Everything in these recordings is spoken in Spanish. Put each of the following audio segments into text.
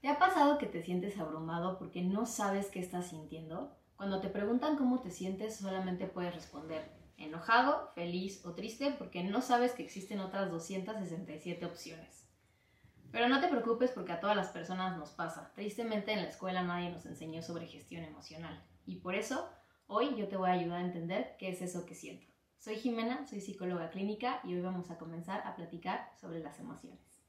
¿Te ha pasado que te sientes abrumado porque no sabes qué estás sintiendo? Cuando te preguntan cómo te sientes, solamente puedes responder enojado, feliz o triste porque no sabes que existen otras 267 opciones. Pero no te preocupes porque a todas las personas nos pasa. Tristemente en la escuela nadie nos enseñó sobre gestión emocional. Y por eso hoy yo te voy a ayudar a entender qué es eso que siento. Soy Jimena, soy psicóloga clínica y hoy vamos a comenzar a platicar sobre las emociones.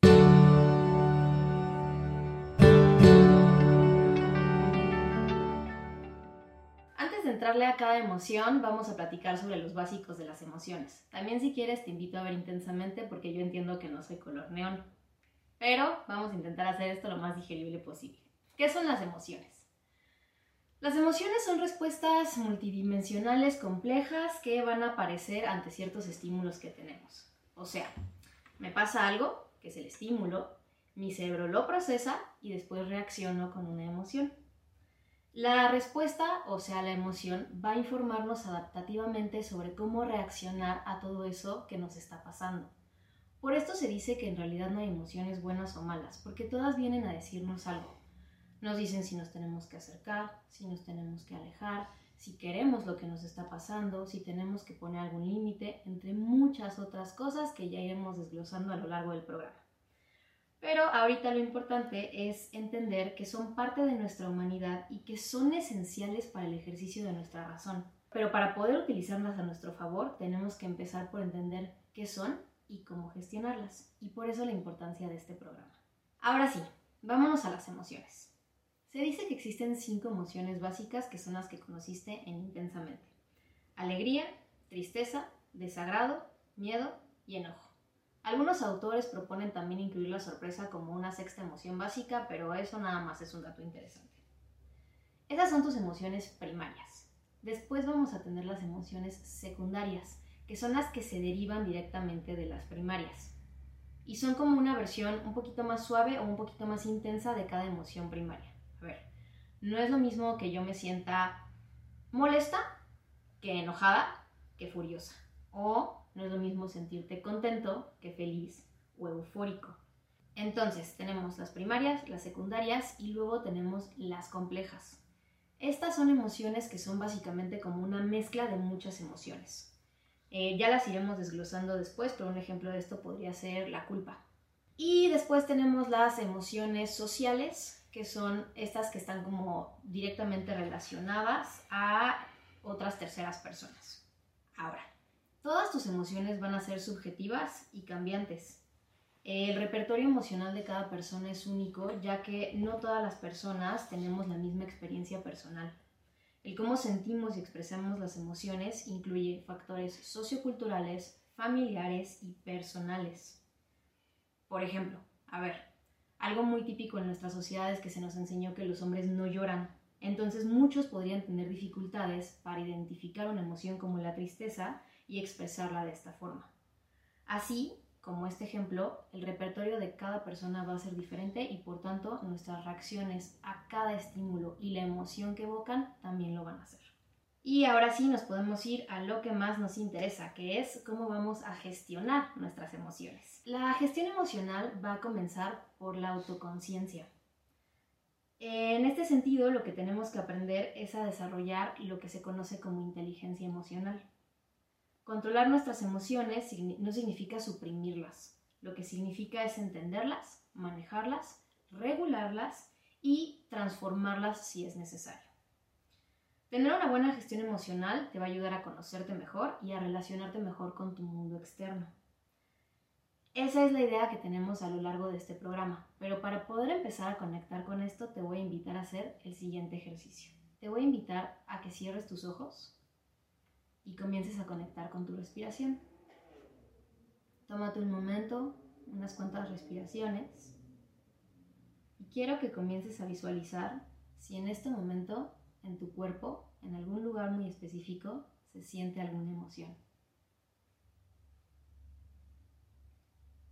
Entrarle a cada emoción, vamos a platicar sobre los básicos de las emociones. También si quieres te invito a ver intensamente porque yo entiendo que no soy color neón. Pero vamos a intentar hacer esto lo más digerible posible. ¿Qué son las emociones? Las emociones son respuestas multidimensionales complejas que van a aparecer ante ciertos estímulos que tenemos. O sea, me pasa algo, que es el estímulo, mi cerebro lo procesa y después reacciono con una emoción. La respuesta, o sea, la emoción, va a informarnos adaptativamente sobre cómo reaccionar a todo eso que nos está pasando. Por esto se dice que en realidad no hay emociones buenas o malas, porque todas vienen a decirnos algo. Nos dicen si nos tenemos que acercar, si nos tenemos que alejar, si queremos lo que nos está pasando, si tenemos que poner algún límite, entre muchas otras cosas que ya iremos desglosando a lo largo del programa. Pero ahorita lo importante es entender que son parte de nuestra humanidad y que son esenciales para el ejercicio de nuestra razón. Pero para poder utilizarlas a nuestro favor, tenemos que empezar por entender qué son y cómo gestionarlas. Y por eso la importancia de este programa. Ahora sí, vámonos a las emociones. Se dice que existen cinco emociones básicas que son las que conociste en intensamente. Alegría, tristeza, desagrado, miedo y enojo. Algunos autores proponen también incluir la sorpresa como una sexta emoción básica, pero eso nada más es un dato interesante. Esas son tus emociones primarias. Después vamos a tener las emociones secundarias, que son las que se derivan directamente de las primarias. Y son como una versión un poquito más suave o un poquito más intensa de cada emoción primaria. A ver, no es lo mismo que yo me sienta molesta que enojada que furiosa. O no es lo mismo sentirte contento que feliz o eufórico. Entonces tenemos las primarias, las secundarias y luego tenemos las complejas. Estas son emociones que son básicamente como una mezcla de muchas emociones. Eh, ya las iremos desglosando después, pero un ejemplo de esto podría ser la culpa. Y después tenemos las emociones sociales, que son estas que están como directamente relacionadas a otras terceras personas. Ahora, todas tus emociones van a ser subjetivas y cambiantes. El repertorio emocional de cada persona es único, ya que no todas las personas tenemos la misma experiencia personal. El cómo sentimos y expresamos las emociones incluye factores socioculturales, familiares y personales. Por ejemplo, a ver, algo muy típico en nuestra sociedad es que se nos enseñó que los hombres no lloran. Entonces muchos podrían tener dificultades para identificar una emoción como la tristeza y expresarla de esta forma. Así, como este ejemplo, el repertorio de cada persona va a ser diferente y por tanto nuestras reacciones a cada estímulo y la emoción que evocan también lo van a hacer. Y ahora sí nos podemos ir a lo que más nos interesa, que es cómo vamos a gestionar nuestras emociones. La gestión emocional va a comenzar por la autoconciencia. En este sentido, lo que tenemos que aprender es a desarrollar lo que se conoce como inteligencia emocional. Controlar nuestras emociones no significa suprimirlas, lo que significa es entenderlas, manejarlas, regularlas y transformarlas si es necesario. Tener una buena gestión emocional te va a ayudar a conocerte mejor y a relacionarte mejor con tu mundo externo. Esa es la idea que tenemos a lo largo de este programa, pero para poder empezar a conectar con esto te voy a invitar a hacer el siguiente ejercicio. Te voy a invitar a que cierres tus ojos y comiences a conectar con tu respiración. Tómate un momento, unas cuantas respiraciones y quiero que comiences a visualizar si en este momento en tu cuerpo, en algún lugar muy específico, se siente alguna emoción.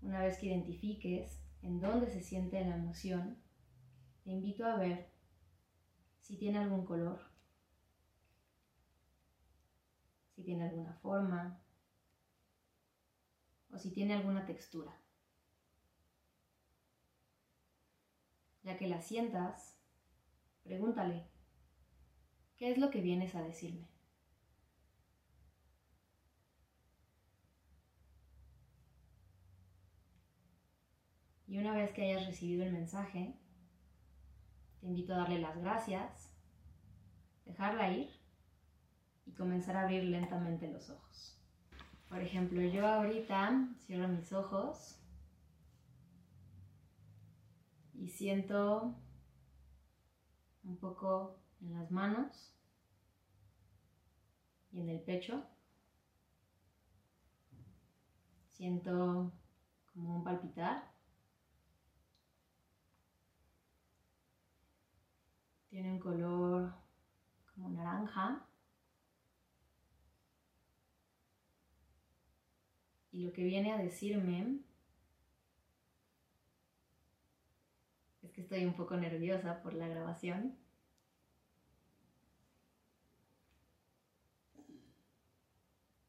Una vez que identifiques en dónde se siente la emoción, te invito a ver si tiene algún color, si tiene alguna forma o si tiene alguna textura. Ya que la sientas, pregúntale, ¿qué es lo que vienes a decirme? Y una vez que hayas recibido el mensaje, te invito a darle las gracias, dejarla ir y comenzar a abrir lentamente los ojos. Por ejemplo, yo ahorita cierro mis ojos y siento un poco en las manos y en el pecho. Siento como un palpitar. Tiene un color como naranja. Y lo que viene a decirme es que estoy un poco nerviosa por la grabación.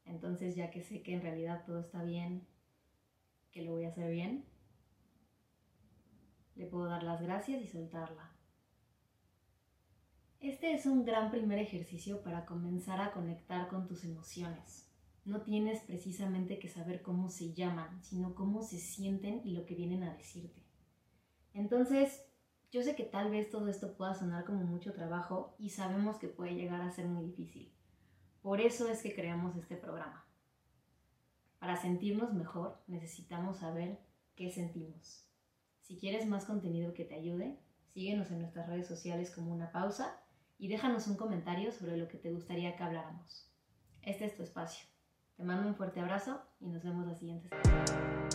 Entonces ya que sé que en realidad todo está bien, que lo voy a hacer bien, le puedo dar las gracias y soltarla. Este es un gran primer ejercicio para comenzar a conectar con tus emociones. No tienes precisamente que saber cómo se llaman, sino cómo se sienten y lo que vienen a decirte. Entonces, yo sé que tal vez todo esto pueda sonar como mucho trabajo y sabemos que puede llegar a ser muy difícil. Por eso es que creamos este programa. Para sentirnos mejor necesitamos saber qué sentimos. Si quieres más contenido que te ayude, síguenos en nuestras redes sociales como una pausa y déjanos un comentario sobre lo que te gustaría que habláramos. Este es tu espacio. Te mando un fuerte abrazo y nos vemos la siguiente semana.